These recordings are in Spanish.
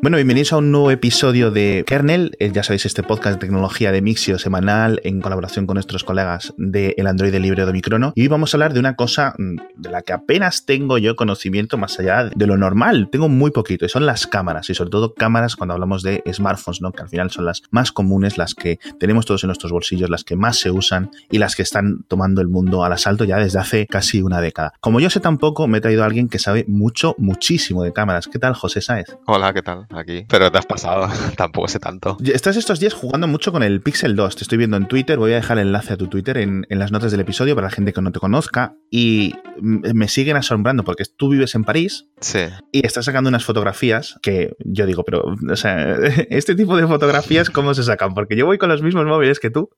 Bueno, bienvenidos a un nuevo episodio de Kernel. Eh, ya sabéis, este podcast de tecnología de Mixio semanal en colaboración con nuestros colegas del el Android libre de Microno. Y hoy vamos a hablar de una cosa mm, de la que apenas tengo yo conocimiento más allá de lo normal. Tengo muy poquito y son las cámaras y sobre todo cámaras cuando hablamos de smartphones, ¿no? Que al final son las más comunes, las que tenemos todos en nuestros bolsillos, las que más se usan y las que están tomando el mundo al asalto ya desde hace casi una década. Como yo sé tampoco, me he traído a alguien que sabe mucho, muchísimo de cámaras. ¿Qué tal, José Sáez? Hola, ¿qué tal? Aquí. Pero te has pasado, tampoco sé tanto. Estás estos días jugando mucho con el Pixel 2. Te estoy viendo en Twitter. Voy a dejar el enlace a tu Twitter en, las notas del episodio para la gente que no te conozca. Y me siguen asombrando porque tú vives en París. Sí. Y estás sacando unas fotografías que yo digo, pero, o sea, este tipo de fotografías, ¿cómo se sacan? Porque yo voy con los mismos móviles que tú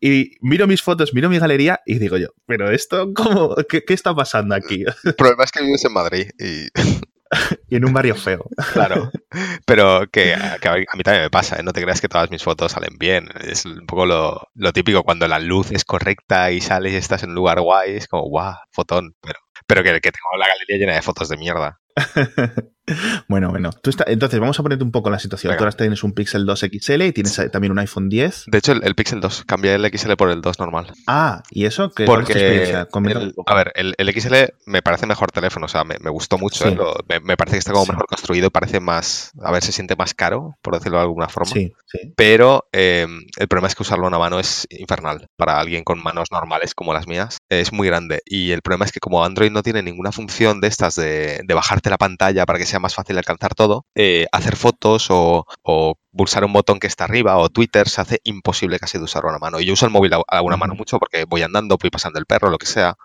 y miro mis fotos, miro mi galería y digo yo, pero esto, ¿cómo? ¿Qué, qué está pasando aquí? El problema es que vives en Madrid y y en un barrio feo. Claro, pero que, a mí también me pasa, ¿eh? no te creas que todas mis fotos salen bien. Es un poco lo, típico cuando la luz es correcta y sales y estás en un lugar guay, es como, guau, fotón, pero, pero que, que tengo la galería llena de fotos de mierda. bueno, bueno. Tú entonces, vamos a ponerte un poco la situación. Tú ahora tienes un Pixel 2 XL y tienes también un iPhone 10. De hecho, el, Pixel 2. Cambié el XL por el 2 normal. Ah, ¿y eso? ¿Qué Porque experiencia? a ver, el, XL me parece mejor teléfono. O sea, me, gustó mucho. ¿eh? me, parece que está como mejor construido. Parece más... A ver, se siente más caro, por decirlo de alguna forma. Sí, sí. Pero em, el problema es que usarlo a una mano es infernal. Para alguien con manos normales como las mías, es muy grande. Y el problema es que como Android no tiene ninguna función de estas de, de bajarte la pantalla para que sea más fácil alcanzar todo, eh, hacer fotos o, pulsar un botón que está arriba o Twitter se hace imposible casi de usar una mano. Y yo uso el móvil a, una mano mucho porque voy andando, voy pasando el perro, lo que sea.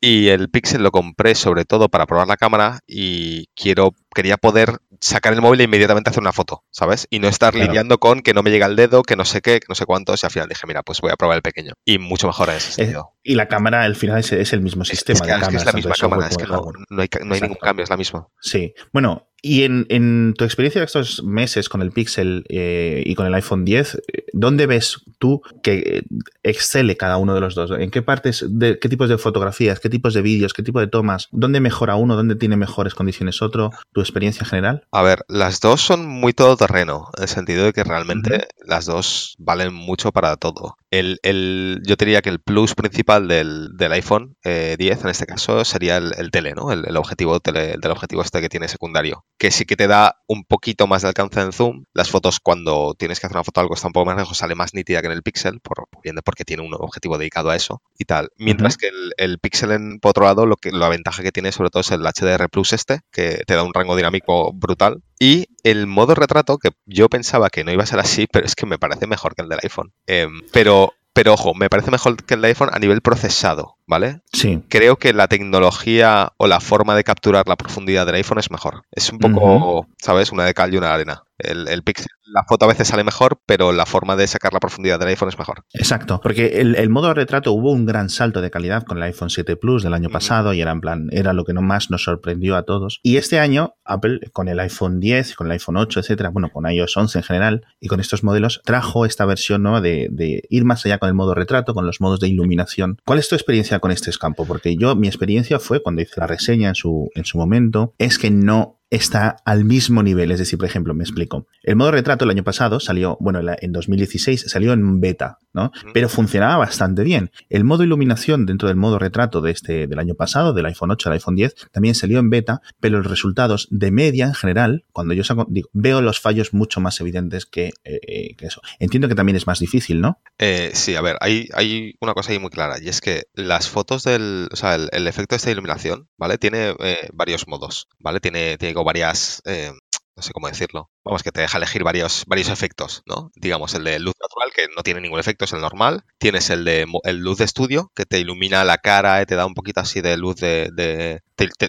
Y el Pixel lo compré sobre todo para probar la cámara y quiero quería poder sacar el móvil e inmediatamente hacer una foto, ¿sabes? Y no estar lidiando con que no me llega el dedo, que no sé qué, que no sé cuántos, y al final dije, mira, pues voy a probar el pequeño. Y mucho mejor en ese sentido. y la cámara, al final, es, el mismo sistema. Es que, es la misma cámara, es que no, hay, no hay ningún cambio, es la misma. Sí. Bueno, y en, tu experiencia de estos meses con el Pixel eh, y con el iPhone 10, ¿dónde ves tú que excele cada uno de los dos? ¿En qué partes, de qué tipos de fotografías, qué tipos de vídeos, qué tipo de tomas? ¿Dónde mejora uno? ¿Dónde tiene mejores condiciones otro? ¿Tu experiencia general? A ver, las dos son muy todoterreno, en el sentido de que realmente las dos valen mucho para todo. El, el, yo diría que el plus principal del, iPhone 10, eh, en este caso, sería el, tele, ¿no? El, objetivo tele, del objetivo este que tiene secundario que sí que te da un poquito más de alcance en zoom. Las fotos, cuando tienes que hacer una foto algo está un poco más lejos, sale más nítida que en el Pixel, por, porque tiene un objetivo dedicado a eso y tal. Mientras que el, Pixel, en, por otro lado, lo que, la ventaja que tiene sobre todo es el HDR Plus este, que te da un rango dinámico brutal. Y el modo retrato, que yo pensaba que no iba a ser así, pero es que me parece mejor que el del iPhone. Em, pero pero ojo, me parece mejor que el de iPhone a nivel procesado, ¿vale? Sí. Creo que la tecnología o la forma de capturar la profundidad del iPhone es mejor. Es un poco, ¿sabes? Una de cal y una de arena. El, el, Pixel, la foto a veces sale mejor, pero la forma de sacar la profundidad del iPhone es mejor. Exacto, porque el, modo retrato hubo un gran salto de calidad con el iPhone 7 Plus del año pasado y era en plan, era lo que no más nos sorprendió a todos. Y este año, Apple, con el iPhone 10, con el iPhone 8, etcétera, bueno, con iOS 11 en general y con estos modelos, trajo esta versión nueva de, de, ir más allá con el modo retrato, con los modos de iluminación. ¿Cuál es tu experiencia con este escampo? Porque yo, mi experiencia fue cuando hice la reseña en su, en su momento, es que no está al mismo nivel. Es decir, por ejemplo, me explico. El modo retrato el año pasado salió, bueno, en 2016 salió en beta, ¿no? Pero funcionaba bastante bien. El modo iluminación dentro del modo retrato de este, del año pasado, del iPhone 8 al iPhone 10, también salió en beta, pero los resultados de media en general, cuando yo saco, digo, veo los fallos mucho más evidentes que, eh, eh, que eso. Entiendo que también es más difícil, ¿no? Eh, sí, a ver, hay, hay una cosa ahí muy clara, y es que las fotos del, o sea, el, efecto de esta iluminación, ¿vale? Tiene varios modos, ¿vale? Tiene, tiene varias, eh, no sé cómo decirlo, vamos, que te deja elegir varios, varios efectos, ¿no? Digamos, el de luz natural, que no tiene ningún efecto, es el normal. Tienes el de el luz de estudio, que te ilumina la cara, y te da un poquito así de luz de...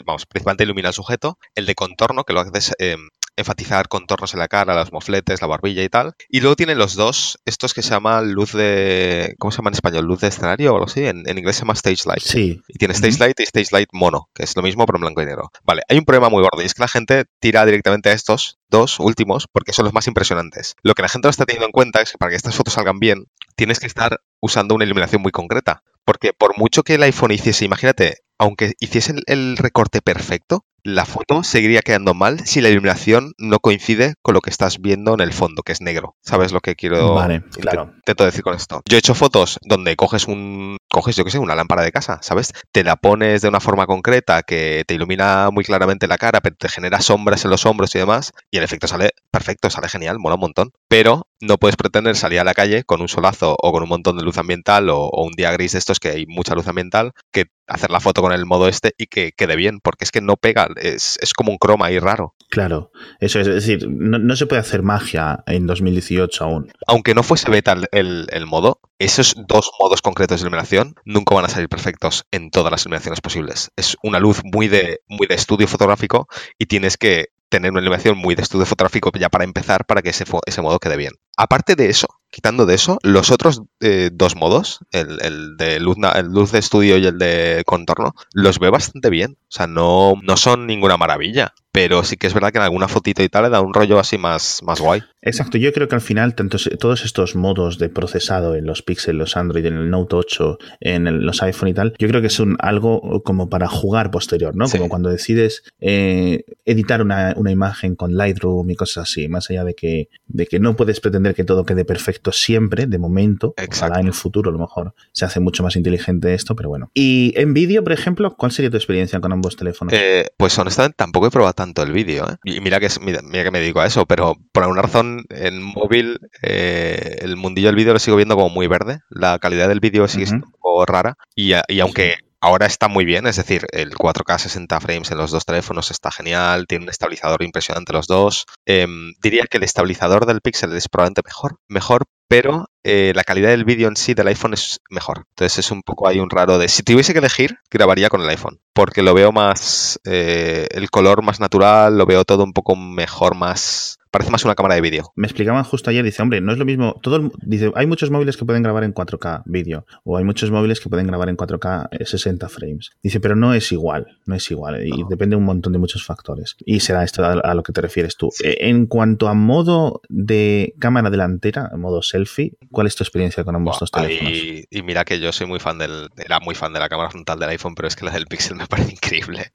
vamos, principalmente ilumina el sujeto. El de contorno, que lo haces eh, enfatizar contornos en la cara, los mofletes, la barbilla y tal. Y luego tienen los dos, estos que se llama luz de. ¿Cómo se llama en español? Luz de escenario o algo así. En, inglés se llama stage light. Sí. Y tiene stage light y stage light mono, que es lo mismo pero en blanco y negro. Vale, hay un problema muy gordo y es que la gente tira directamente a estos dos últimos porque son los más impresionantes. Lo que la gente no está teniendo en cuenta es que para que estas fotos salgan bien, tienes que estar usando una iluminación muy concreta. Porque por mucho que el iPhone hiciese, imagínate, aunque hiciese el recorte perfecto, la foto seguiría quedando mal si la iluminación no coincide con lo que estás viendo en el fondo, que es negro. ¿Sabes lo que quiero Vale, claro. intento decir con esto? Yo he hecho fotos donde coges un coges, yo que sé, una lámpara de casa, ¿sabes? Te la pones de una forma concreta que te ilumina muy claramente la cara, pero te genera sombras en los hombros y demás, y el efecto sale perfecto, sale genial, mola un montón. Pero no puedes pretender salir a la calle con un solazo o con un montón de luz ambiental o, o un día gris de estos que hay mucha luz ambiental, que hacer la foto con el modo este y que quede bien, porque es que no pega, es, es como un croma ahí raro. Claro, eso es, es decir, no, no, se puede hacer magia en 2018 aún. Aunque no fuese beta el, el, el, modo, esos dos modos concretos de iluminación nunca van a salir perfectos en todas las iluminaciones posibles. Es una luz muy de, muy de estudio fotográfico y tienes que tener una iluminación muy de estudio fotográfico ya para empezar para que ese, ese modo quede bien. Aparte de eso, quitando de eso, los otros eh, dos modos, el, el, de luz, el luz de estudio y el de contorno, los veo bastante bien. O sea, no, no son ninguna maravilla, pero sí que es verdad que en alguna fotito y tal le da un rollo así más, más guay. Exacto, yo creo que al final tantos, todos estos modos de procesado en los Pixel, los Android, en el Note 8, en el, los iPhone y tal, yo creo que es un, algo como para jugar posterior, ¿no? Sí. Como cuando decides eh, editar una, una, imagen con Lightroom y cosas así, más allá de que, de que no puedes pretender que todo quede perfecto siempre, de momento, Exacto. en el futuro a lo mejor se hace mucho más inteligente esto, pero bueno. Y en vídeo, por ejemplo, ¿cuál sería tu experiencia con ambos teléfonos? Eh, pues honestamente tampoco he probado tanto el vídeo, ¿eh? Y mira que, es, mira, mira que me dedico a eso, pero por alguna razón en móvil eh, el mundillo del vídeo lo sigo viendo como muy verde. La calidad del vídeo sigue siendo uh -huh. un poco rara. Y, y aunque ahora está muy bien, es decir, el 4K 60 frames en los dos teléfonos está genial, tiene un estabilizador impresionante los dos. Eh, diría que el estabilizador del Pixel es probablemente mejor, mejor, pero eh, la calidad del vídeo en sí del iPhone es mejor. Entonces es un poco ahí un raro de... Si tuviese que elegir, grabaría con el iPhone, porque lo veo más... Eh, el color más natural, lo veo todo un poco mejor, más parece más una cámara de vídeo. Me explicaban justo ayer, dice, hombre, no es lo mismo, todo el, dice, hay muchos móviles que pueden grabar en 4K vídeo, o hay muchos móviles que pueden grabar en 4K 60 frames. Dice, pero no es igual, no es igual, y depende un montón de muchos factores. Y será esto a, a lo que te refieres tú. Sí. En cuanto a modo de cámara delantera, modo selfie, ¿cuál es tu experiencia con ambos dos teléfonos? Y, y, mira que yo soy muy fan del, era muy fan de la cámara frontal del iPhone, pero es que la del Pixel me parece increíble.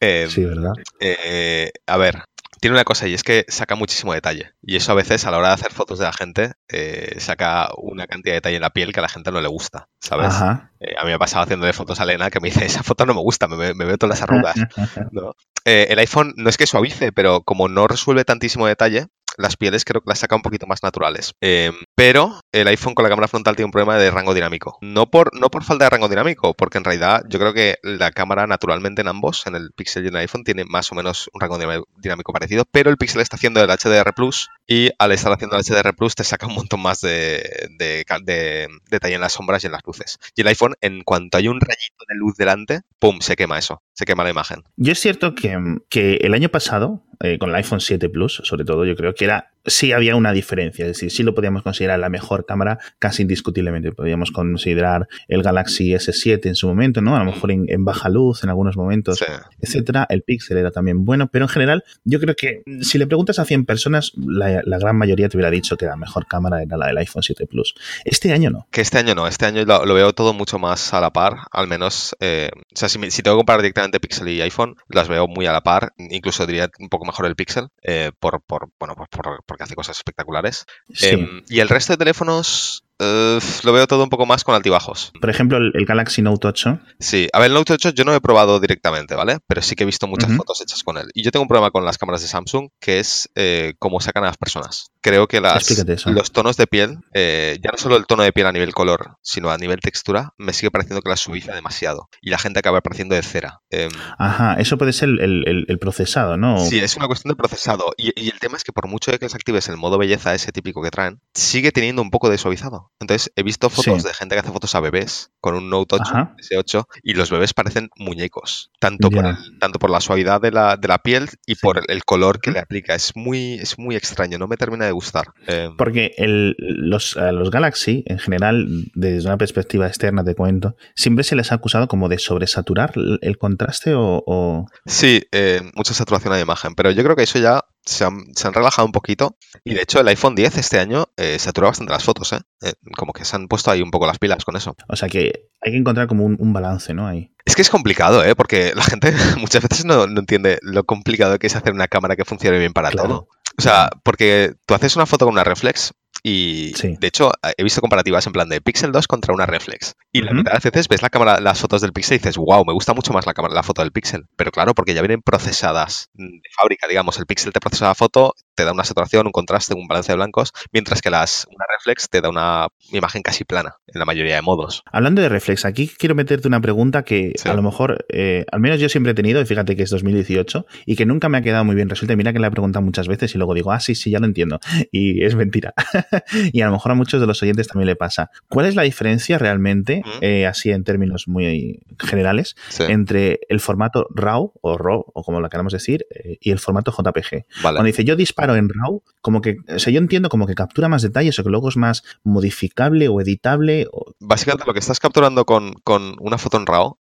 eh, sí, ¿verdad? Eh, a ver, tiene una cosa y es que saca muchísimo detalle. Y eso a veces a la hora de hacer fotos de la gente eh, saca una cantidad de detalle en la piel que a la gente no le gusta, ¿sabes? Eh, a mí me ha pasado haciéndole fotos a Elena que me dice, esa foto no me gusta, me, me veo todas las arrugas. ¿no? eh, el iPhone no es que suavice, pero como no resuelve tantísimo detalle, las pieles creo que las saca un poquito más naturales. Eh, pero el iPhone con la cámara frontal tiene un problema de rango dinámico. No por, no por falta de rango dinámico, porque en realidad yo creo que la cámara naturalmente en ambos, en el Pixel y en el iPhone, tiene más o menos un rango dinámico parecido, pero el Pixel está haciendo el HDR Plus y al estar haciendo el HDR Plus te saca un montón más de, de, de, detalle en las sombras y en las luces. Y el iPhone, en cuanto hay un rayito de luz delante, ¡pum! se quema eso, se quema la imagen. Yo es cierto que, que el año pasado, eh, con el iPhone 7 Plus, sobre todo, yo creo que era sí había una diferencia, es decir, sí lo podíamos considerar la mejor cámara casi indiscutiblemente. Podíamos considerar el Galaxy S7 en su momento, ¿no? A lo mejor en, en baja luz en algunos momentos, sí. etcétera. El Pixel era también bueno, pero en general yo creo que si le preguntas a 100 personas, la, la gran mayoría te hubiera dicho que la mejor cámara era la del iPhone 7 Plus. Este año no. Que este año no, este año lo, lo veo todo mucho más a la par, al menos, eh, o sea, si, si, tengo que comparar directamente Pixel y iPhone, las veo muy a la par, incluso diría un poco mejor el Pixel, eh, por, por, bueno, por, por, por que hace cosas espectaculares. Sí. Eh, y el resto de teléfonos Uh, lo veo todo un poco más con altibajos. Por ejemplo, el, el, Galaxy Note 8. Sí, a ver, el Note 8 yo no he probado directamente, ¿vale? Pero sí que he visto muchas uh -huh. fotos hechas con él. Y yo tengo un problema con las cámaras de Samsung, que es eh, cómo sacan a las personas. Creo que las, los tonos de piel, eh, ya no solo el tono de piel a nivel color, sino a nivel textura, me sigue pareciendo que las subiza demasiado. Y la gente acaba apareciendo de cera. Eh, Ajá, eso puede ser el, el, el, procesado, ¿no? Sí, es una cuestión de procesado. Y, y, el tema es que por mucho que desactives el modo belleza ese típico que traen, sigue teniendo un poco de suavizado. Entonces, he visto fotos sí. de gente que hace fotos a bebés con un Note 8, Ajá. S8, y los bebés parecen muñecos, tanto, por, el, tanto por la suavidad de la, de la piel y sí. por el color que le aplica. Es muy, es muy extraño, no me termina de gustar. Eh, Porque el, los, a los Galaxy, en general, desde una perspectiva externa, te cuento, siempre se les ha acusado como de sobresaturar el, el contraste o... o- Sí, eh, mucha saturación de imagen, pero yo creo que eso ya se han, se han relajado un poquito y de hecho el iPhone 10 este año eh, satura bastante las fotos, ¿eh? Eh, Como que se han puesto ahí un poco las pilas con eso. O sea que hay que encontrar como un, un balance, ¿no? Ahí. Es que es complicado, ¿eh? Porque la gente muchas veces no, no entiende lo complicado que es hacer una cámara que funcione bien para Claro. todo. O sea, porque tú haces una foto con una reflex y Sí. de hecho he visto comparativas en plan de Pixel 2 contra una reflex. Y la Ujú. mitad de las veces ves la cámara, las fotos del Pixel y dices, wow, me gusta mucho más la, cámara, la foto del Pixel. Pero claro, porque ya vienen procesadas mm, de fábrica, digamos. El Pixel te procesa la foto, te da una saturación, un contraste, un balance de blancos, mientras que las, una reflex te da una imagen casi plana en la mayoría de modos. Hablando de reflex, aquí quiero meterte una pregunta que Sí. a lo mejor, eh, al menos yo siempre he tenido, y fíjate que es 2018, y que nunca me ha quedado muy bien resuelta. Mira que la he preguntado muchas veces y luego digo, ah, sí, sí, ya lo entiendo. Y es mentira. y a lo mejor a muchos de los oyentes también le pasa. ¿Cuál es la diferencia realmente, eh, así en términos muy generales, Sí, entre el formato RAW o RAW, o como lo queramos decir, eh, y el formato JPG? vale. Cuando dice yo disparo en RAW, como que, o sea, yo entiendo como que captura más detalles o que luego es más modificable o editable. o- Básicamente lo que estás capturando con, con una foto en RAW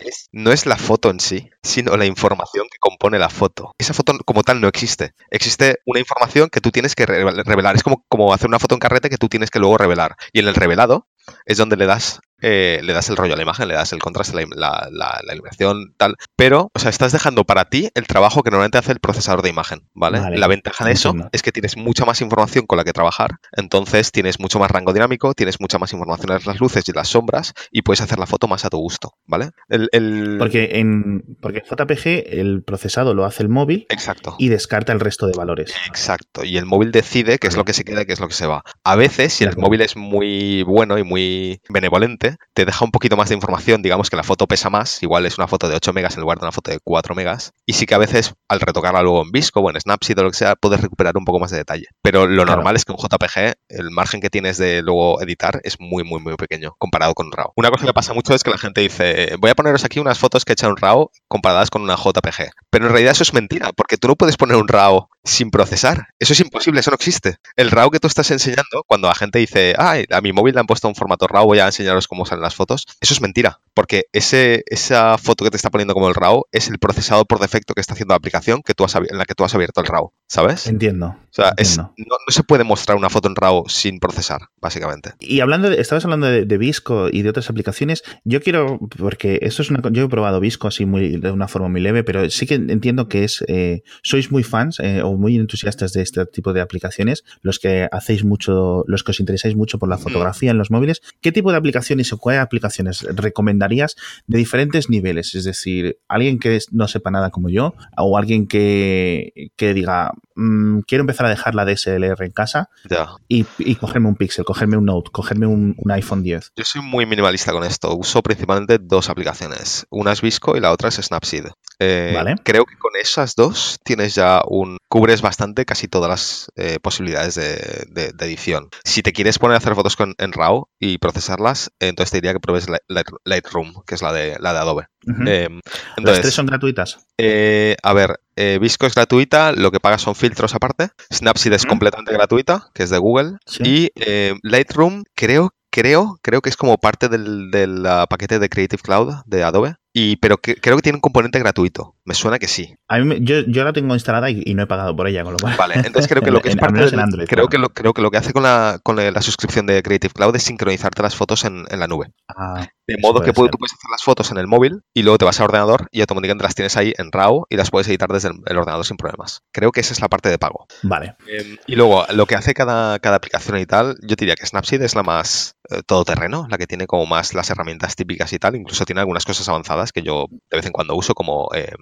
es- no es la foto en sí, sino la información que compone la foto. Esa foto como tal no existe. Existe una información que tú tienes que re- revelar. Es como, como hacer una foto en carrete que tú tienes que luego revelar. Y en el revelado es donde le das, eh, le das el rollo a la imagen, le das el contraste, la, la- la- la iluminación, tal. Pero, o sea, estás dejando para ti el trabajo que normalmente hace el procesador de imagen, ¿vale? Vale, la ventaja de eso entiendo. es que tienes mucha más información con la que trabajar, entonces tienes mucho más rango dinámico, tienes mucha más información en las luces y las sombras y puedes hacer la foto más a tu gusto, ¿vale? El, el- Porque en, porque en JPG el procesado lo hace el móvil Exacto. y descarta el resto de valores. Exacto, y el móvil decide qué es lo que se queda y qué es lo que se va. A veces, si el móvil es muy bueno y muy benevolente, te deja un poquito más de información, digamos que la foto pesa más, igual es una foto de 8 megas en lugar de una foto de 4 megas, y sí que a veces al retocarla luego en Visco o en Snapseed o lo que sea, puedes recuperar un poco más de detalle. Pero lo Claro. normal es que en JPG el margen que tienes de luego editar es muy, muy, muy pequeño comparado con RAW. Una cosa que pasa mucho es que la gente dice, voy a poneros aquí unas fotos que he hecho en RAW comparadas con una JPG. Pero en realidad eso es mentira, porque tú no puedes poner un RAW sin procesar. Eso es imposible, eso no existe. El RAW que tú estás enseñando, cuando la gente dice, ay, a mi móvil le han puesto un formato RAW, voy a enseñaros cómo salen las fotos, eso es mentira, porque ese, esa foto que te está poniendo como el RAW es el procesador por defecto que está haciendo la aplicación que tú has, en la que tú has abierto el RAW, ¿sabes? Entiendo. O sea, es- no, no se puede mostrar una foto en RAW sin procesar, básicamente. Y hablando de, estabas hablando de, de Visco y de otras aplicaciones, yo quiero, porque esto es una, yo he probado Visco así muy, de una forma muy leve, pero sí que entiendo que es, eh, sois muy fans eh, o muy entusiastas de este tipo de aplicaciones, los que hacéis mucho, los que os interesáis mucho por la Mm. fotografía en los móviles. ¿Qué tipo de aplicaciones o cuáles aplicaciones recomendarías de diferentes niveles? Es decir, alguien que no sepa nada como yo, o alguien que, que diga, "Mm, quiero empezar a dejar la DSLR en casa Ya. y, y cogerme un Pixel, cogerme un Note, cogerme un, un iPhone 10. Yo soy muy minimalista con esto. Uso principalmente dos aplicaciones. Una es Visco y la otra es Snapseed. Eh, Vale. Creo que con esas dos tienes ya un... cubres bastante casi todas las eh, posibilidades de, de- de edición. Si te quieres poner a hacer fotos con, en RAW y procesarlas, eh, entonces te diría que pruebes Light- Light- Lightroom, que es la de, la de Adobe. Eh, Las tres son gratuitas. eh, a ver, eh, Visco es gratuita, lo que pagas son filtros aparte. Snapseed es completamente gratuita, que es de Google. Sí. Y eh, Lightroom creo, creo, creo que es como parte del, del, ah, paquete de Creative Cloud de Adobe. Y, pero que- creo que tiene un componente gratuito. Me suena que sí. A mí yo, yo la tengo instalada y, y no he pagado por ella, con lo cual. Vale, entonces creo que lo que es en- parte en Android, creo, claro. que lo, creo que lo que hace con la, con la suscripción de Creative Cloud es sincronizarte las fotos en, en la nube. Ah, De modo puede que pu- ser. tú puedes hacer las fotos en el móvil y luego te vas al ordenador y automáticamente las tienes ahí en RAW y las puedes editar desde el, el ordenador sin problemas. Creo que esa es la parte de pago. vale. Eh, y luego, lo que hace cada, cada aplicación y tal, yo diría que Snapseed es la más eh, todoterreno, la que tiene como más las herramientas típicas y tal. Incluso tiene algunas cosas avanzadas que yo de vez en cuando uso, como eh,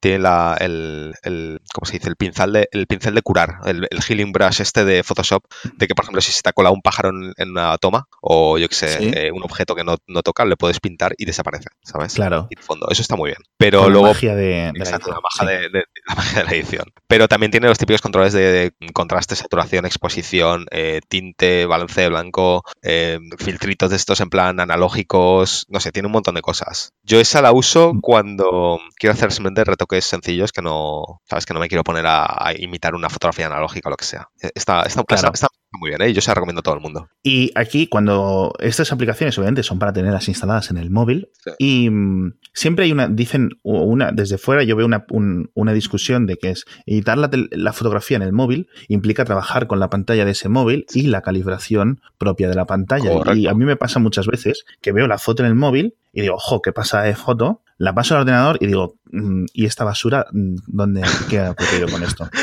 tiene la, el, el- ¿cómo se dice? El pincel de, el pincel de curar, el, el healing brush este de Photoshop, de que, por ejemplo, si se te ha colado un pájaro en, en una toma o yo que sé, Sí. eh, un objeto que no, no toca, le puedes pintar y desaparece, ¿sabes? Claro. Y fondo. Eso está muy bien. Pero Con la luego... magia de, de la edición, la magia, sí. de, de- la magia de la edición. Pero también tiene los típicos controles de, contraste, saturación, exposición, eh, tinte, balance de blanco, eh, filtritos de estos en plan analógicos, no sé, tiene un montón de cosas. Yo esa la uso Mm. cuando quiero hacer simplemente retoques sencillos que no, sabes, que no me quiero poner a, a imitar una fotografía analógica o lo que sea. Eh, Está, está, Claro. está- está muy bien, ¿eh? yo se la recomiendo a todo el mundo. Y aquí, cuando estas aplicaciones obviamente son para tenerlas instaladas en el móvil, Sí. y mm, siempre hay una, dicen, una, desde fuera yo veo una, un- una discusión de que es editar la, fotografía en el móvil implica trabajar con la pantalla de ese móvil y la calibración propia de la pantalla. Y a mí me pasa muchas veces que veo la foto en el móvil y digo, ojo, ¿qué pasa de foto? La paso al ordenador y digo, mm, ¿y esta basura? mm, ¿Dónde qué ha ocurrido con esto?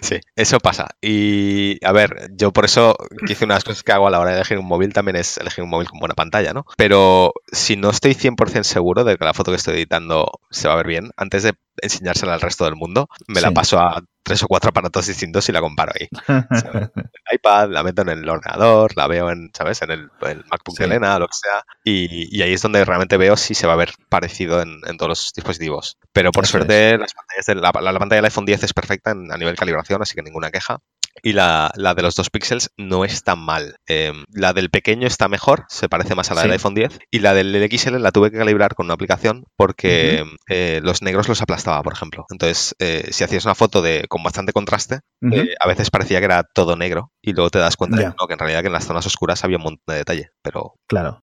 Sí, eso pasa. Y a ver, yo por eso hice unas cosas que hago a la hora de elegir un móvil también es elegir un móvil con buena pantalla, ¿no? Pero si no estoy 100% seguro de que la foto que estoy editando se va a ver bien, antes de enseñársela al resto del mundo, me la paso a tres o cuatro aparatos distintos y la comparo ahí. El iPad, la meto en el ordenador, la veo en, ¿sabes? En el, el MacBook Sí. de Elena lo que sea. Y, y ahí es donde realmente veo si se va a ver parecido en, en todos los dispositivos. Pero por suerte, las pantallas de- la, la- la pantalla del iPhone 10 es perfecta en- a nivel calibración, así que ninguna queja. Y la, la de los dos píxeles no está mal. Eh, la del pequeño está mejor, se parece más a la del Sí. iPhone 10. Y la del XL la tuve que calibrar con una aplicación porque eh, los negros los aplastaba, por ejemplo. Entonces, eh, si hacías una foto de, con bastante contraste, eh, a veces parecía que era todo negro y luego te das cuenta de no, que en realidad que en las zonas oscuras había un montón de detalle. Pero Claro.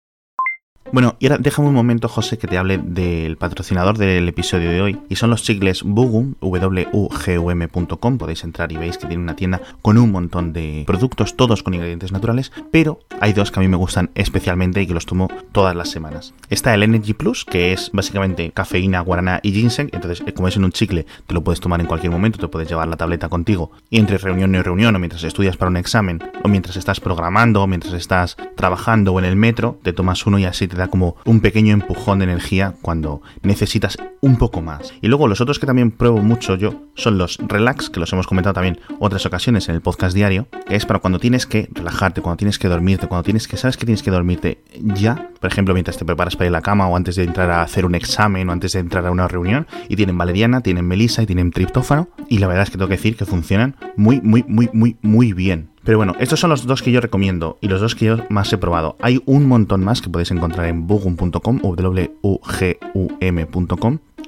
Bueno, y ahora déjame un momento, José, que te hable del patrocinador del episodio de hoy. Y son los chicles Bugum, wugum.com. Podéis entrar y veis que tiene una tienda con un montón de productos, todos con ingredientes naturales. Pero hay dos que a mí me gustan especialmente y que los tomo todas las semanas. Está el Energy Plus, que es básicamente cafeína, guaraná y ginseng. Entonces, eh, como es en un chicle, te lo puedes tomar en cualquier momento, te puedes llevar la tableta contigo. Y entre reunión y reunión, o mientras estudias para un examen, o mientras estás programando, o mientras estás trabajando o en el metro, te tomas uno y así te da como un pequeño empujón de energía cuando necesitas un poco más. Y luego los otros que también pruebo mucho yo son los relax, que los hemos comentado también otras ocasiones en el podcast diario, que es para cuando tienes que relajarte, cuando tienes que dormirte, cuando tienes que, sabes que tienes que dormirte ya, por ejemplo, mientras te preparas para ir a la cama o antes de entrar a hacer un examen o antes de entrar a una reunión, y tienen valeriana, tienen melisa y tienen triptófano, y la verdad es que tengo que decir que funcionan muy, muy, muy, muy, muy bien. Pero bueno, estos son los dos que yo recomiendo y los dos que yo más he probado. Hay un montón más que podéis encontrar en bugum.com o.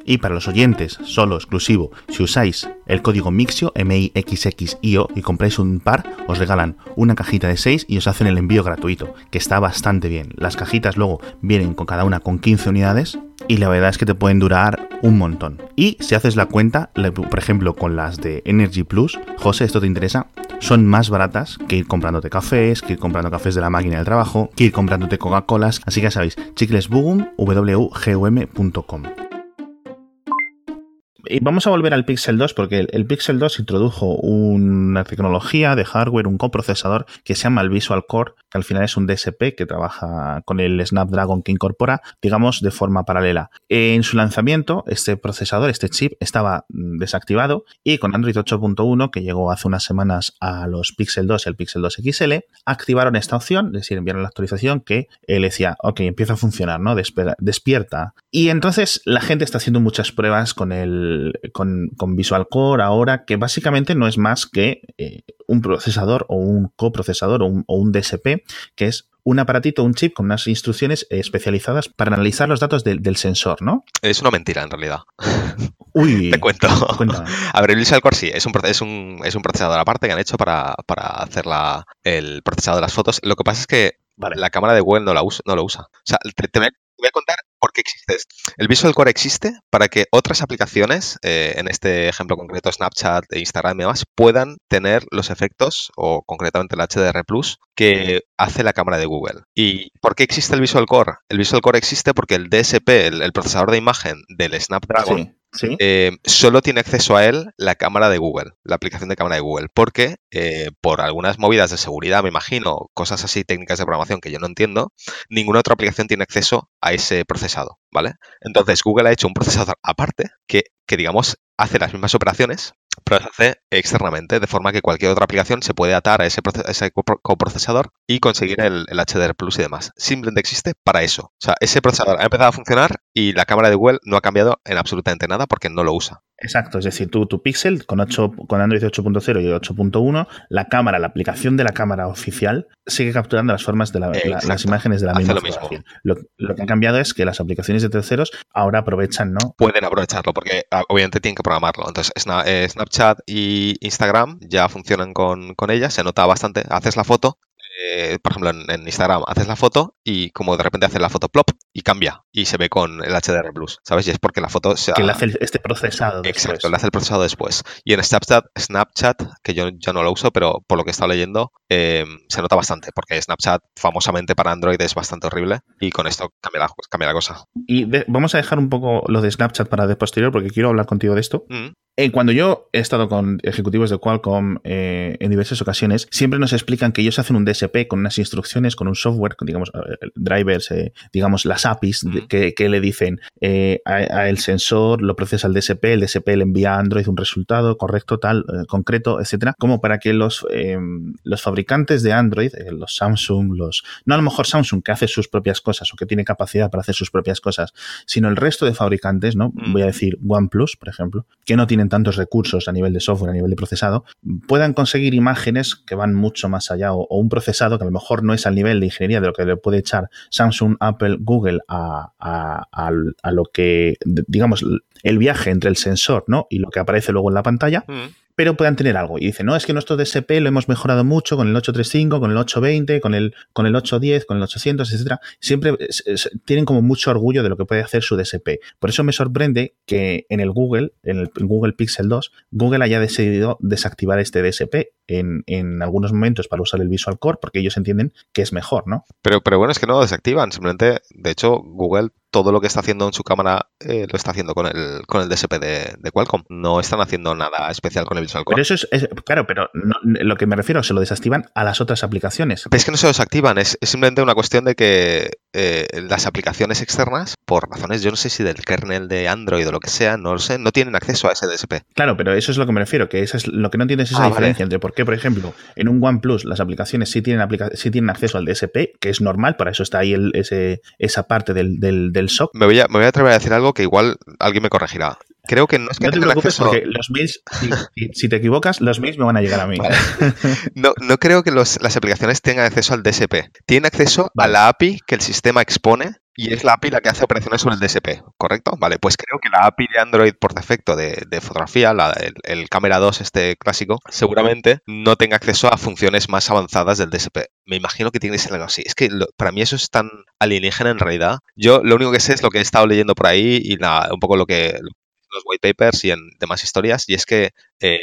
Y para los oyentes, solo exclusivo, si usáis el código MIXIO, M-I-X-X-I-O, y compráis un par, os regalan una cajita de 6 y os hacen el envío gratuito, que está bastante bien. Las cajitas luego vienen con cada una con 15 unidades y la verdad es que te pueden durar un montón. Y si haces la cuenta, por ejemplo, con las de Energy Plus, José, esto te interesa, son más baratas que ir comprándote cafés, que ir comprando cafés de la máquina del trabajo, que ir comprándote Coca-Colas. Así que ya sabéis, chicles Bugum, wugum.com. Y vamos a volver al Pixel 2 porque el, el Pixel 2 introdujo una tecnología de hardware, un coprocesador que se llama el Visual Core, que al final es un DSP que trabaja con el Snapdragon que incorpora, digamos, de forma paralela. En su lanzamiento, este procesador, este chip, estaba desactivado y con Android 8.1, que llegó hace unas semanas a los Pixel 2 y el Pixel 2 XL, activaron esta opción, es decir, enviaron la actualización que él decía, ok, empieza a funcionar, ¿no? Despierta. Y entonces la gente está haciendo muchas pruebas con el con, con Visual Core ahora, que básicamente no es más que eh, un procesador o un coprocesador o un, o un DSP, que es un aparatito, un chip con unas instrucciones especializadas para analizar los datos del- del sensor, ¿no? es una mentira en realidad. Uy, Te cuento. cuéntame. A ver, el Visual Core sí, es un, es un, es un procesador aparte que han hecho para, para hacer la, el procesado de las fotos. Lo que pasa es que Vale. la cámara de Google no, la usa, no lo usa. O sea, te, te voy a, te voy a contar por qué existe esto. El Visual Core existe para que otras aplicaciones, eh, en este ejemplo concreto Snapchat, e Instagram y demás, puedan tener los efectos, o concretamente el HDR Plus, que hace la cámara de Google. ¿Y por qué existe el Visual Core? El Visual Core existe porque el DSP, el, procesador de imagen del Snapdragon, eh, solo tiene acceso a él la cámara de Google, la aplicación de cámara de Google, porque eh, por algunas movidas de seguridad, me imagino, cosas así técnicas de programación que yo no entiendo, ninguna otra aplicación tiene acceso a ese procesado, ¿vale? Entonces Google ha hecho un procesador aparte que, que digamos, hace las mismas operaciones, pero se hace externamente, de forma que cualquier otra aplicación se puede atar a ese, ese coprocesador y conseguir el, el, HDR Plus y demás. Simplemente existe para eso. O sea, ese procesador ha empezado a funcionar y la cámara de Google no ha cambiado en absolutamente nada porque no lo usa. Exacto, es decir, tu, tu Pixel con, 8, con Android 8.0 y 8.1, la cámara, la aplicación de la cámara oficial sigue capturando las formas de la, la, las imágenes de la misma lo, mismo. Lo, lo, que ha cambiado es que las aplicaciones de terceros ahora aprovechan, ¿no? Pueden aprovecharlo porque ah, obviamente tienen que programarlo. Entonces, eh, Snapchat y Instagram ya funcionan con, con ella, se nota bastante. Haces la foto eh, por ejemplo, en, en, Instagram haces la foto y como de repente haces la foto plop y cambia y se ve con el HDR Plus, ¿sabes? Y es porque la foto se ha... Que le hace este procesado Exacto, después. le hace el procesado después. Y en Snapchat, Snapchat que yo ya no lo uso, pero por lo que he estado leyendo, eh, se nota bastante, porque Snapchat, famosamente para Android, es bastante horrible y con esto cambia la, cambia la cosa. Y de, vamos a dejar un poco lo de Snapchat para de posterior, porque quiero hablar contigo de esto. Mm. Eh, cuando yo he estado con ejecutivos de Qualcomm eh, en diversas ocasiones, siempre nos explican que ellos hacen un DSP con unas instrucciones, con un software, con, digamos, eh, drivers, eh, digamos, las APIs que, que, le dicen eh, a, a, el sensor, lo procesa el DSP, el DSP le envía a Android un resultado correcto, tal, eh, concreto, etcétera, como para que los, los fabricantes de Android, los Samsung, los. No a lo mejor Samsung que hace sus propias cosas o que tiene capacidad para hacer sus propias cosas, sino el resto de fabricantes, ¿no? Voy a decir OnePlus, por ejemplo, que no tienen tantos recursos a nivel de software, a nivel de procesado, puedan conseguir imágenes que van mucho más allá o, o un procesado que a lo mejor no es al nivel de ingeniería de lo que le puede echar Samsung, Apple, Google a, a, lo que, digamos, el viaje entre el sensor ¿no? y lo que aparece luego en la pantalla. Mm pero puedan tener algo. Y dicen, no, es que nuestro DSP lo hemos mejorado mucho con el 835, con el 820, con el, con el 810, con el 800, etcétera. Siempre es, es, tienen como mucho orgullo de lo que puede hacer su DSP. Por eso me sorprende que en el Google, en el Google Pixel 2, Google haya decidido desactivar este DSP en, en, algunos momentos para usar el Visual Core, porque ellos entienden que es mejor, ¿no? Pero, pero bueno, es que no lo desactivan. Simplemente, de hecho, Google todo lo que está haciendo en su cámara eh, lo está haciendo con el, con el DSP de, de, Qualcomm. No están haciendo nada especial con el Visual Core. Pero eso es, es claro, pero no, lo que me refiero, se lo desactivan a las otras aplicaciones. Pero es que no se lo desactivan, es, es simplemente una cuestión de que eh, las aplicaciones externas, por razones, yo no sé si del kernel de Android o lo que sea, no lo sé, no tienen acceso a ese DSP. Claro, pero eso es lo que me refiero, que eso es lo que no entiendes es esa ah, diferencia vale. entre por qué, por ejemplo, en un OnePlus las aplicaciones sí tienen, aplica sí tienen acceso al DSP, que es normal, para eso está ahí el, ese, esa parte del, del, del SOC. Me voy, a, me voy a atrever a decir algo que igual alguien me corregirá. Creo que no es que no te preocupes acceso... porque los mails, si, si, te equivocas, los mails me van a llegar a mí. Vale. No, no creo que los, las aplicaciones tengan acceso al DSP. Tienen acceso vale. a la API que el sistema expone y es la API la que hace operaciones sobre el DSP, ¿correcto? Vale, pues creo que la API de Android por defecto de, fotografía, la, el, el, Cámara 2 este clásico, seguramente no tenga acceso a funciones más avanzadas del DSP. Me imagino que tiene que ser algo así. Es que para mí eso es tan alienígena en realidad. Yo lo único que sé es lo que he estado leyendo por ahí y un poco lo que, los white papers y en demás historias, y es que eh,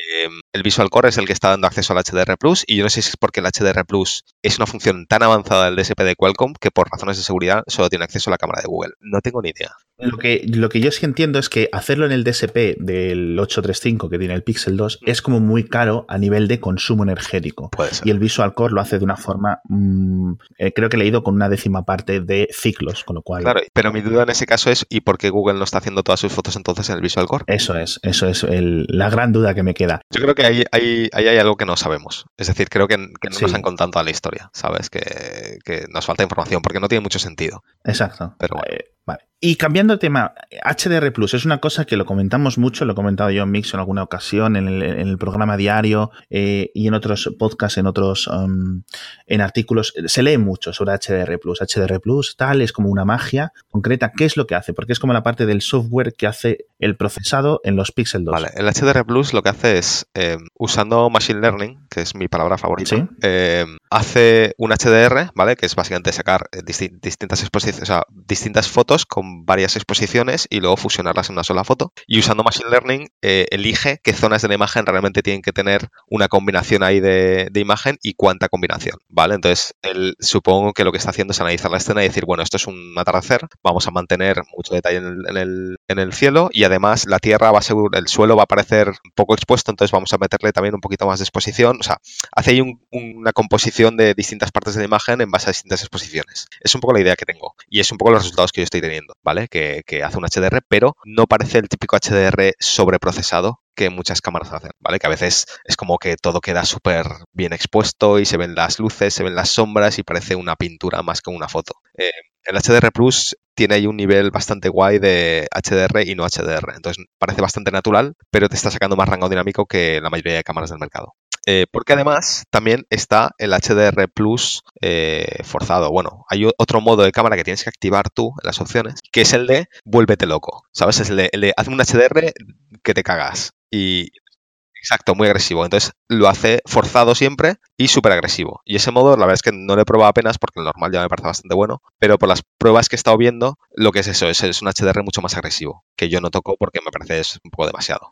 el Visual Core es el que está dando acceso al HDR Plus, y yo no sé si es porque el HDR Plus es una función tan avanzada del DSP de Qualcomm que por razones de seguridad solo tiene acceso a la cámara de Google. No tengo ni idea. Lo que, lo que yo sí entiendo es que hacerlo en el DSP del 835 que tiene el Pixel 2 mm. es como muy caro a nivel de consumo energético. Y el Visual Core lo hace de una forma, mmm, eh, creo que he leído con una décima parte de ciclos, con lo cual... Claro, pero mi duda en ese caso es ¿y por qué Google no está haciendo todas sus fotos entonces en el Visual Core? Eso es, eso es el, la gran duda que me queda. Yo creo que ahí, ahí, ahí hay algo que no sabemos. Es decir, creo que, que no sí. nos han contado toda la historia, ¿sabes? Que, que, nos falta información porque no tiene mucho sentido. Exacto. Pero bueno. Eh, vale. Y cambiando de tema, HDR Plus es una cosa que lo comentamos mucho, lo he comentado yo en Mix en alguna ocasión, en el, en el programa diario eh, y en otros podcasts, en otros um, en artículos. Se lee mucho sobre HDR Plus. HDR Plus, tal, es como una magia concreta. ¿Qué es lo que hace? Porque es como la parte del software que hace el procesado en los Pixel 2. Vale, el HDR Plus lo que hace es, eh, usando Machine Learning, que es mi palabra favorita, ¿Sí? eh, hace un HDR, ¿vale? Que es básicamente sacar eh, disti distintas exposiciones, o sea, distintas fotos con varias exposiciones y luego fusionarlas en una sola foto. Y usando Machine Learning, eh, elige qué zonas de la imagen realmente tienen que tener una combinación ahí de, imagen y cuánta combinación, ¿vale? Entonces, él supongo que lo que está haciendo es analizar la escena y decir, bueno, esto es un atardecer, vamos a mantener mucho detalle en el, en el cielo y además la tierra va a ser, el suelo va a aparecer poco expuesto, entonces vamos a meterle también un poquito más de exposición. O sea, hace ahí una composición de distintas partes de la imagen en base a distintas exposiciones. Es un poco la idea que tengo y es un poco los resultados que yo estoy teniendo, ¿vale? Que, que hace un HDR, pero no parece el típico HDR sobreprocesado que muchas cámaras hacen, ¿vale? Que a veces es como que todo queda súper bien expuesto y se ven las luces, se ven las sombras y parece una pintura más que una foto. Eh, el HDR Plus tiene ahí un nivel bastante guay de HDR y no HDR, entonces parece bastante natural, pero te está sacando más rango dinámico que la mayoría de cámaras del mercado. Eh, porque además también está el HDR Plus eh, forzado. Bueno, hay otro modo de cámara que tienes que activar tú en las opciones, que es el de vuélvete loco. ¿Sabes? Es el de, el de haz un HDR que te cagas. Y exacto, muy agresivo. Entonces lo hace forzado siempre y súper agresivo. Y ese modo, la verdad es que no le he probado apenas porque el normal ya me parece bastante bueno. Pero por las pruebas que he estado viendo, lo que es eso, es, un HDR mucho más agresivo. Que yo no toco porque me parece es un poco demasiado.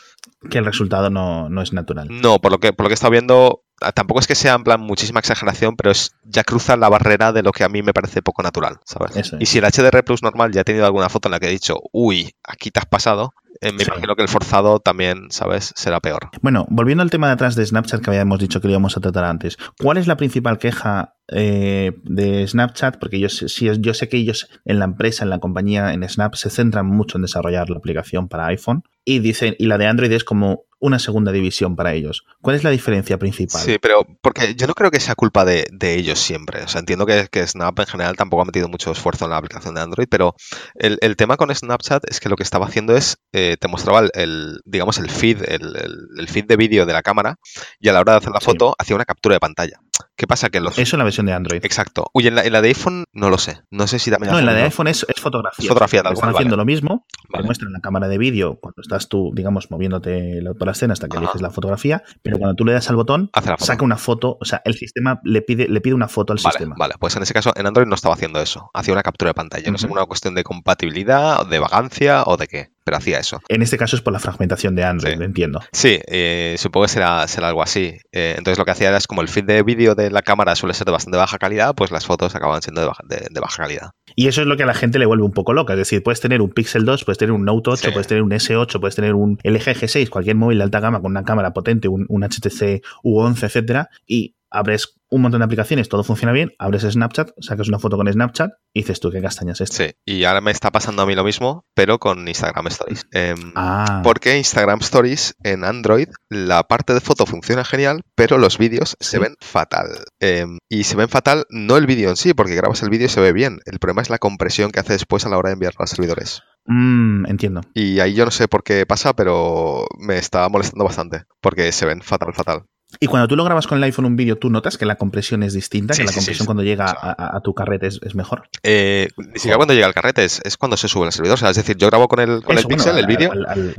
Que el resultado no, no es natural. No, por lo que, por lo que he estado viendo, tampoco es que sea en plan muchísima exageración, pero es, ya cruza la barrera de lo que a mí me parece poco natural, ¿sabes? Y si el HDR Plus normal ya ha tenido alguna foto en la que he dicho, uy, aquí te has pasado, eh, me imagino que el forzado también, ¿sabes? Será peor. Bueno, volviendo al tema de atrás de Snapchat que habíamos dicho que lo íbamos a tratar antes, ¿cuál es la principal queja eh, de Snapchat? Porque yo, yo sé que ellos en la empresa, en la compañía, en Snap, se centran mucho en desarrollar la aplicación para iPhone y dicen, y la de Android es como una segunda división para ellos. ¿Cuál es la diferencia principal? Sí, pero porque yo no creo que sea culpa de, ellos siempre. O sea, entiendo que, que, Snap en general tampoco ha metido mucho esfuerzo en la aplicación de Android, pero el, tema con Snapchat es que lo que estaba haciendo es, eh, te mostraba el, digamos, el feed, el, feed de vídeo de la cámara y a la hora de hacer la foto hacía una captura de pantalla. ¿Qué pasa? Que los... Eso en la versión de Android. Exacto. Uy, en la, de iPhone no lo sé. No sé si también... No, en la de iPhone es, fotografía. Es fotografía tal Están haciendo lo mismo. Te muestran la cámara de vídeo cuando estás tú, digamos, moviéndote por la escena hasta que eliges la fotografía, pero cuando tú le das al botón, saca una foto, o sea, el sistema le pide, le pide una foto al sistema. Vale, pues en ese caso en Android no estaba haciendo eso, hacía una captura de pantalla, no sé, una cuestión de compatibilidad, de vagancia o de qué pero hacía eso. En este caso es por la fragmentación de Android, entiendo. Sí, eh, supongo que será, será algo así. Eh, entonces lo que hacía era es como el feed de vídeo de la cámara suele ser de bastante baja calidad, pues las fotos acaban siendo de baja, de, baja calidad. Y eso es lo que a la gente le vuelve un poco loca. Es decir, puedes tener un Pixel 2, puedes tener un Note 8, puedes tener un S8, puedes tener un LG G6, cualquier móvil de alta gama con una cámara potente, un, un HTC U11, etcétera, y abres un montón de aplicaciones, todo funciona bien, abres Snapchat, sacas una foto con Snapchat y dices tú, ¿qué castañas es esto? Sí, y ahora me está pasando a mí lo mismo, pero con Instagram Stories. Em, ah. Porque Instagram Stories en Android, la parte de foto funciona genial, pero los vídeos se ven fatal. Em, y se ven fatal no el vídeo en sí, porque grabas el vídeo y se ve bien. El problema es la compresión que hace después a la hora de enviarlo a los servidores. Mm, entiendo. Y ahí yo no sé por qué pasa, pero me está molestando bastante, porque se ven fatal, fatal. Y cuando tú lo grabas con el iPhone un vídeo, ¿tú notas que la compresión es distinta? ¿Que la compresión cuando llega a, tu carrete es, mejor? Eh, ni siquiera cuando llega al carrete, es, cuando se sube al servidor. O sea, es decir, yo grabo con el, con el Pixel el vídeo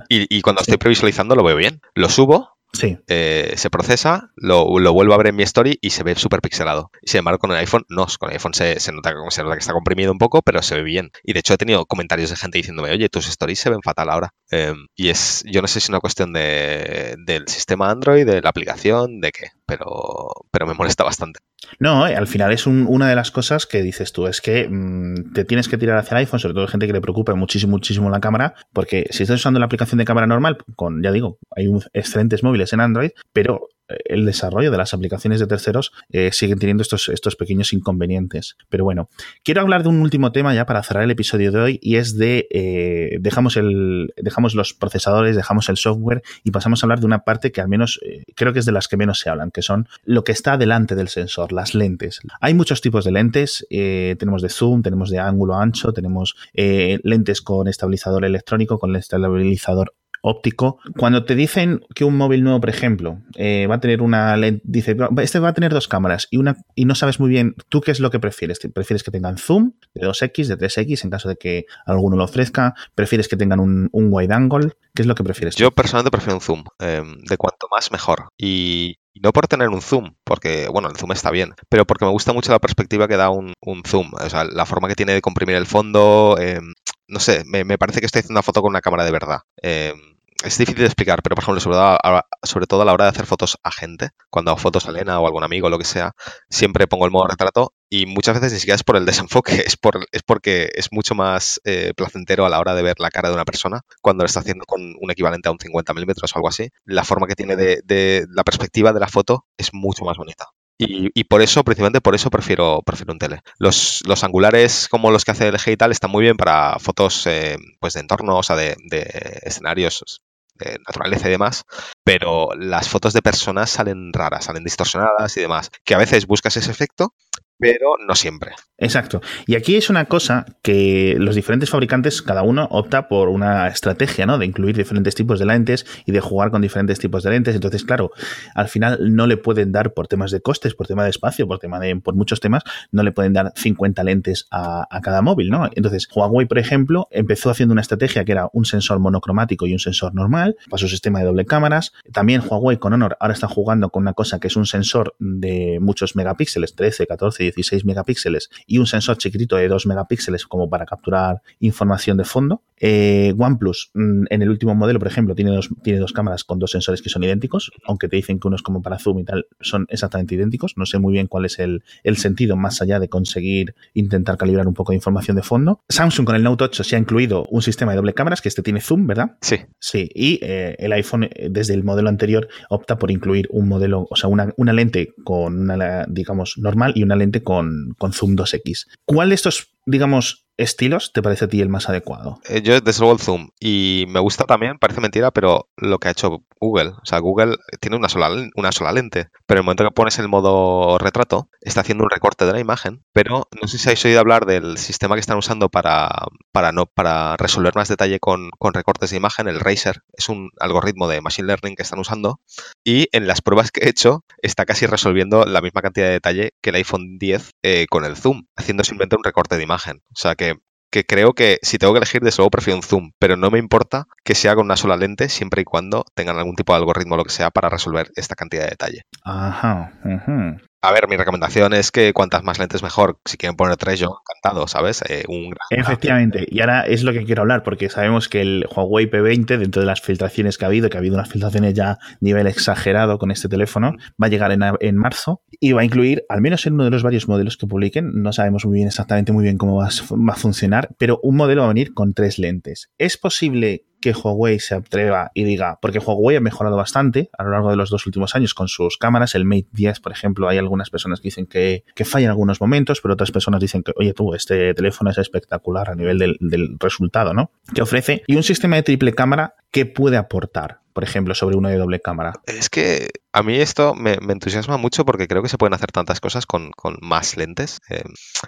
y, y, cuando estoy previsualizando lo veo bien. Lo subo Sí. Eh, se procesa, lo, vuelvo a ver en mi story y se ve súper pixelado. Sin embargo, con el iPhone no, con el iPhone se, nota, se nota que está comprimido un poco, pero se ve bien. Y de hecho he tenido comentarios de gente diciéndome, oye, tus stories se ven fatal ahora. Em, y es, yo no sé si es una cuestión de, del sistema Android, de la aplicación, de qué, pero, pero me molesta bastante. No, eh, al final es una de las cosas que dices tú, es que mm, te tienes que tirar hacia el iPhone, sobre todo gente que le preocupa muchísimo, muchísimo la cámara, porque si estás usando la aplicación de cámara normal, con, ya digo, hay un, excelentes móviles en Android, pero el desarrollo de las aplicaciones de terceros eh, siguen teniendo estos, estos pequeños inconvenientes. Pero bueno, quiero hablar de un último tema ya para cerrar el episodio de hoy y es de eh, dejamos, el, dejamos los procesadores, dejamos el software y pasamos a hablar de una parte que al menos eh, creo que es de las que menos se hablan, que son lo que está delante del sensor, las lentes. Hay muchos tipos de lentes, tenemos de zoom, tenemos de ángulo ancho, tenemos lentes con estabilizador electrónico, con estabilizador óptico. Cuando te dicen que un móvil nuevo, por ejemplo, eh, va a tener una lente, dice, este va a tener dos cámaras y una y no sabes muy bien tú qué es lo que prefieres. ¿Prefieres que tengan zoom de 2x, de 3x en caso de que alguno lo ofrezca? ¿Prefieres que tengan un, wide angle? ¿Qué es lo que prefieres? Yo personalmente prefiero un zoom. Em, de cuanto más, mejor. Y, no por tener un zoom, porque, bueno, el zoom está bien, pero porque me gusta mucho la perspectiva que da un, zoom. O sea, la forma que tiene de comprimir el fondo. Em, no sé, me, parece que estoy haciendo una foto con una cámara de verdad. Em, es difícil de explicar, pero por ejemplo, sobre todo, a, sobre todo a la hora de hacer fotos a gente, cuando hago fotos a Elena o a algún amigo o lo que sea, siempre pongo el modo retrato y muchas veces ni siquiera es por el desenfoque, es, por, es porque es mucho más eh, placentero a la hora de ver la cara de una persona cuando lo está haciendo con un equivalente a un 50 milímetros o algo así. La forma que tiene de, de la perspectiva de la foto es mucho más bonita. Y, por eso, principalmente por eso, prefiero, prefiero un tele. Los, los angulares como los que hace LG y tal están muy bien para fotos eh, pues de entorno, o sea, de, de escenarios de naturaleza y demás, pero las fotos de personas salen raras, salen distorsionadas y demás, que a veces buscas ese efecto, pero no siempre. Exacto. Y aquí es una cosa que los diferentes fabricantes, cada uno opta por una estrategia, ¿no? De incluir diferentes tipos de lentes y de jugar con diferentes tipos de lentes. Entonces, claro, al final no le pueden dar por temas de costes, por tema de espacio, por tema de, por muchos temas, no le pueden dar 50 lentes a, cada móvil, ¿no? Entonces, Huawei, por ejemplo, empezó haciendo una estrategia que era un sensor monocromático y un sensor normal, para su sistema de doble cámaras. También Huawei con Honor ahora está jugando con una cosa que es un sensor de muchos megapíxeles, 13, 14, 16 megapíxeles y un sensor chiquitito de 2 megapíxeles como para capturar información de fondo. Eh, OnePlus mm, en el último modelo, por ejemplo, tiene dos, tiene dos cámaras con dos sensores que son idénticos, aunque te dicen que uno es como para zoom y tal, son exactamente idénticos. No sé muy bien cuál es el, el sentido más allá de conseguir intentar calibrar un poco de información de fondo. Samsung con el Note 8 se ha incluido un sistema de doble cámaras, que este tiene zoom, ¿verdad? Sí. Sí, y eh, el iPhone eh, desde el modelo anterior opta por incluir un modelo, o sea, una, una lente con una, digamos, normal y una lente con, con zoom 2X. ¿Cuál de estos, digamos, estilos te parece a ti el más adecuado? Eh, yo desde luego el zoom y me gusta también, parece mentira, pero lo que ha hecho Google, o sea, Google tiene una sola, una sola lente, pero en el momento que pones el modo retrato, está haciendo un recorte de la imagen, pero no sé si habéis oído hablar del sistema que están usando para, para, no, para resolver más detalle con, con recortes de imagen, el Razer, es un algoritmo de Machine Learning que están usando y en las pruebas que he hecho está casi resolviendo la misma cantidad de detalle que el iPhone 10 eh, con el zoom, haciendo simplemente un recorte de imagen. O sea que que creo que si tengo que elegir, desde luego prefiero un zoom, pero no me importa que sea con una sola lente siempre y cuando tengan algún tipo de algoritmo o lo que sea para resolver esta cantidad de detalle. Ajá. ajá. A ver, mi recomendación es que cuantas más lentes mejor. Si quieren poner tres, yo encantado, ¿sabes? Eh, un Efectivamente. Y ahora es lo que quiero hablar, porque sabemos que el Huawei P20, dentro de las filtraciones que ha habido, que ha habido unas filtraciones ya a nivel exagerado con este teléfono, va a llegar en, en marzo y va a incluir, al menos en uno de los varios modelos que publiquen, no sabemos muy bien exactamente muy bien cómo va a, va a funcionar, pero un modelo va a venir con tres lentes. ¿Es posible que Huawei se atreva y diga, porque Huawei ha mejorado bastante a lo largo de los dos últimos años con sus cámaras, el Mate 10, por ejemplo, hay algunas personas que dicen que, que falla en algunos momentos, pero otras personas dicen que, oye tú, este teléfono es espectacular a nivel del, del resultado, ¿no? Que ofrece, y un sistema de triple cámara que puede aportar por ejemplo, sobre uno de doble cámara. Es que a mí esto me, me entusiasma mucho porque creo que se pueden hacer tantas cosas con, con más lentes. Eh,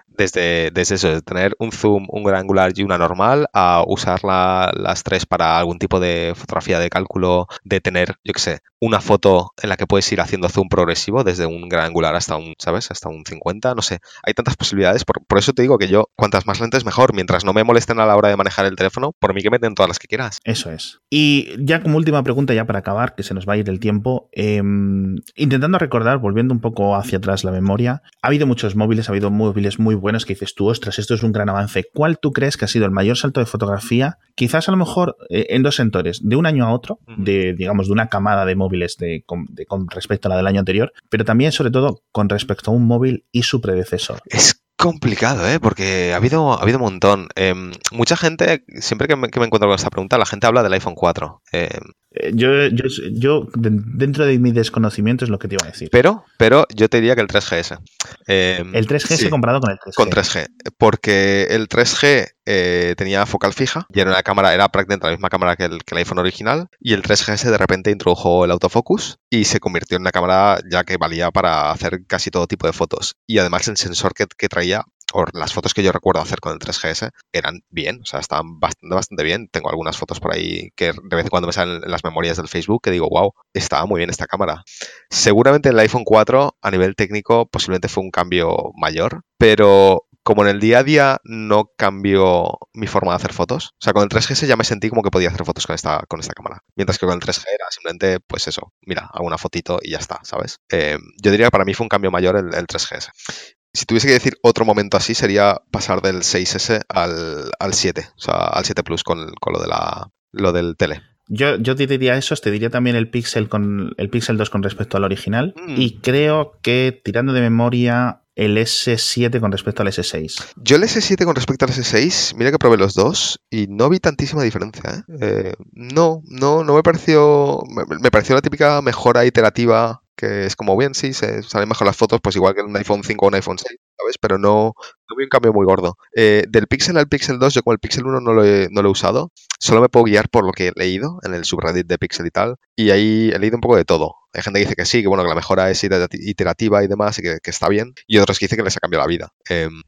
desde, desde eso, de tener un zoom, un gran angular y una normal, a usar la, las tres para algún tipo de fotografía de cálculo, de tener, yo qué sé, una foto en la que puedes ir haciendo zoom progresivo desde un gran angular hasta un, ¿sabes? Hasta un 50, no sé. Hay tantas posibilidades. Por, por eso te digo que yo, cuantas más lentes mejor. Mientras no me molesten a la hora de manejar el teléfono, por mí que meten todas las que quieras. Eso es. Y ya como última pregunta, pregunta ya para acabar, que se nos va a ir el tiempo. Eh, intentando recordar, volviendo un poco hacia atrás la memoria, ha habido muchos móviles, ha habido móviles muy buenos que dices tú, ostras, esto es un gran avance. ¿Cuál tú crees que ha sido el mayor salto de fotografía? Quizás a lo mejor eh, en dos sectores, de un año a otro, de digamos de una camada de móviles de, con, de, con respecto a la del año anterior, pero también sobre todo con respecto a un móvil y su predecesor. Es complicado, ¿eh? Porque ha habido, ha habido un montón. Eh, mucha gente, siempre que me, que me, encuentro con esta pregunta, la gente habla del iPhone 4. Eh, yo, yo, yo, dentro de mi desconocimiento es lo que te iba a decir. Pero, pero yo te diría que el 3GS. Eh, el 3G sí, comparado con el 3G. Con 3G. Porque el 3G eh, tenía focal fija y era una cámara, era prácticamente la misma cámara que el, que el, iPhone original. Y el 3GS de repente introdujo el autofocus y se convirtió en una cámara ya que valía para hacer casi todo tipo de fotos. Y además el sensor que, que traía las fotos que yo recuerdo hacer con el 3GS eran bien, o sea, estaban bastante, bastante bien. Tengo algunas fotos por ahí que de vez en cuando me salen en las memorias del Facebook que digo, wow, estaba muy bien esta cámara. Seguramente el iPhone 4 a nivel técnico posiblemente fue un cambio mayor, pero como en el día a día no cambió mi forma de hacer fotos, o sea, con el 3GS ya me sentí como que podía hacer fotos con esta, con esta cámara. Mientras que con el 3G era simplemente, pues eso, mira, hago una fotito y ya está, ¿sabes? Eh, yo diría que para mí fue un cambio mayor el 3GS si tuviese que decir otro momento así, sería pasar del 6S al, al 7, o sea, al 7 Plus con, con lo, de la, lo del tele. Yo, yo te diría eso, te diría también el Pixel con el Pixel 2 con respecto al original. Mm. Y creo que tirando de memoria, el S7 con respecto al S6. Yo el S7 con respecto al S6, mira que probé los dos y no vi tantísima diferencia. ¿eh? Eh, no, no, no me pareció. Me, pareció la típica mejora iterativa que es como bien, sí, se salen mejor las fotos, pues igual que un iPhone 5 o un iPhone 6, ¿sabes? Pero no, no vi un cambio muy gordo. Eh, del Pixel al Pixel 2, yo con el Pixel 1 no lo, he, no lo he usado, solo me puedo guiar por lo que he leído en el subreddit de Pixel y tal, y ahí he leído un poco de todo. Hay gente que dice que sí, que bueno, que la mejora es iterativa y demás, y que, está bien, y otros que dicen que les ha cambiado la vida. Em,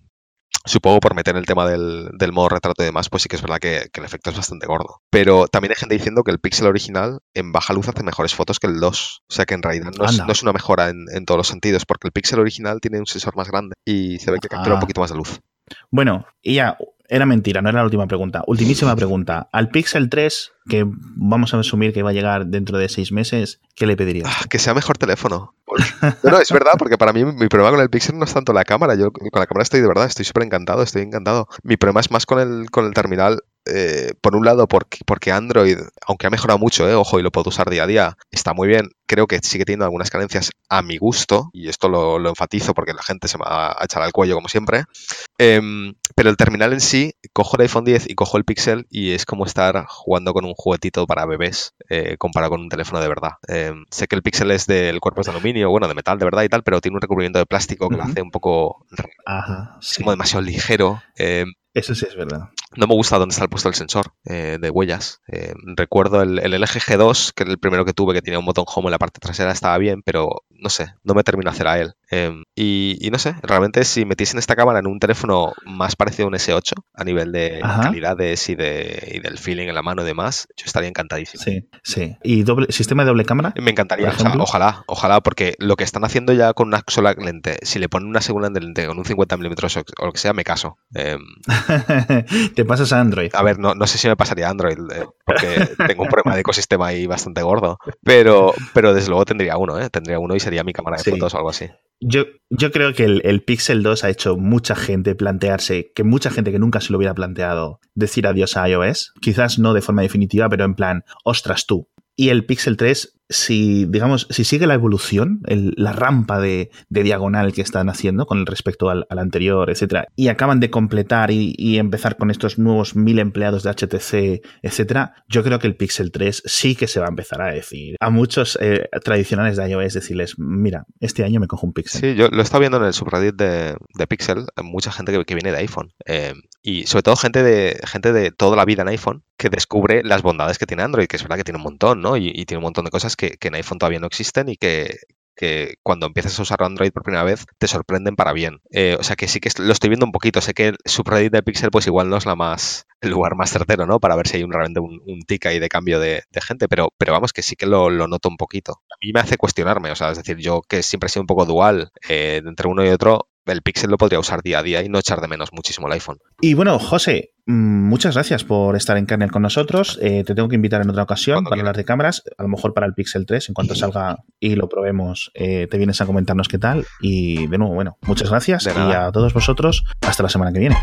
supongo por meter el tema del, modo retrato y demás, pues sí que es verdad que, el efecto es bastante gordo. Pero también hay gente diciendo que el Pixel original en baja luz hace mejores fotos que el 2. O sea que en realidad no, es, una mejora en, todos los sentidos, porque el Pixel original tiene un sensor más grande y se ve que captura un ah. poquito más de luz. Bueno, y ya, era mentira, no era la última pregunta. Ultimísima pregunta. Al Pixel 3, que vamos a asumir que va a llegar dentro de seis meses, ¿qué le pedirías? Ah, que sea mejor teléfono. No, no, es verdad, porque para mí mi problema con el Pixel no es tanto la cámara. Yo con la cámara estoy de verdad, estoy súper encantado, estoy encantado. Mi problema es más con el, con el terminal. Eh, por un lado, porque, porque Android, aunque ha mejorado mucho, eh, ojo, y lo puedo usar día a día, está muy bien. Creo que sigue teniendo algunas carencias a mi gusto, y esto lo, lo enfatizo porque la gente se me va a echar al cuello, como siempre. Em, pero el terminal en sí, cojo el iPhone 10 y cojo el Pixel, y es como estar jugando con un juguetito para bebés eh, comparado con un teléfono de verdad. Em, sé que el Pixel es del cuerpo de aluminio, bueno, de metal de verdad y tal, pero tiene un recubrimiento de plástico que lo hace un poco. Ajá, como demasiado ligero. Em, eso sí es verdad. No me gusta dónde está puesto el sensor eh, de huellas. Eh, recuerdo el, el, LG G2, que era el primero que tuve, que tenía un botón home en la parte trasera, estaba bien, pero no sé, no me termino de hacer a él. Em, y, no sé, realmente si metiesen esta cámara en un teléfono más parecido a un S8, a nivel de calidades y, de, y del feeling en la mano y demás, yo estaría encantadísimo. Sí, sí. ¿Y doble, sistema de doble cámara? Me encantaría, ojalá, ojalá, porque lo que están haciendo ya con una sola lente, si le ponen una segunda lente con un 50 milímetros o lo que sea, me caso. Em, Te pasas a Android. A ver, no, no sé si me pasaría a Android, eh, porque tengo un problema de ecosistema ahí bastante gordo, pero, pero desde luego tendría uno, ¿eh? tendría uno y sería mi cámara de fotos o algo así. Yo, yo creo que el, Pixel 2 ha hecho mucha gente plantearse, que mucha gente que nunca se lo hubiera planteado, decir adiós a iOS. Quizás no de forma definitiva, pero en plan, ostras tú. Y el Pixel 3 si, digamos, si sigue la evolución, la rampa de, diagonal que están haciendo con respecto al, anterior, etcétera, y acaban de completar y, empezar con estos nuevos mil empleados de HTC, etcétera, yo creo que el Pixel 3 sí que se va a empezar a decir a muchos eh, tradicionales de iOS, decirles, mira, este año me cojo un Pixel. Sí, yo lo he estado viendo en el subreddit de, Pixel, mucha gente que, viene de iPhone, eh, y sobre todo gente de, gente de toda la vida en iPhone que descubre las bondades que tiene Android, que es verdad que tiene un montón, ¿no? Y tiene un montón de cosas que, en iPhone todavía no existen y que, cuando empiezas a usar Android por primera vez te sorprenden para bien. Eh, o sea que sí que lo estoy viendo un poquito. Sé que el subreddit de Pixel pues igual no es la más el lugar más certero, ¿no? Para ver si hay un, realmente un, un tic ahí de cambio de, gente, pero, pero vamos que sí que lo, noto un poquito. A mí me hace cuestionarme, o sea, es decir, yo que siempre he sido un poco dual eh, entre uno y otro, el Pixel lo podría usar día a día y no echar de menos muchísimo el iPhone. Y bueno, José, mm, muchas gracias por estar en Kernel con nosotros. Eh, te tengo que invitar en otra ocasión para hablar de cámaras, a lo mejor para el Pixel 3, en cuanto salga y lo probemos, eh, te vienes a comentarnos qué tal. Y de nuevo, bueno, muchas gracias y a todos vosotros, hasta la semana que viene.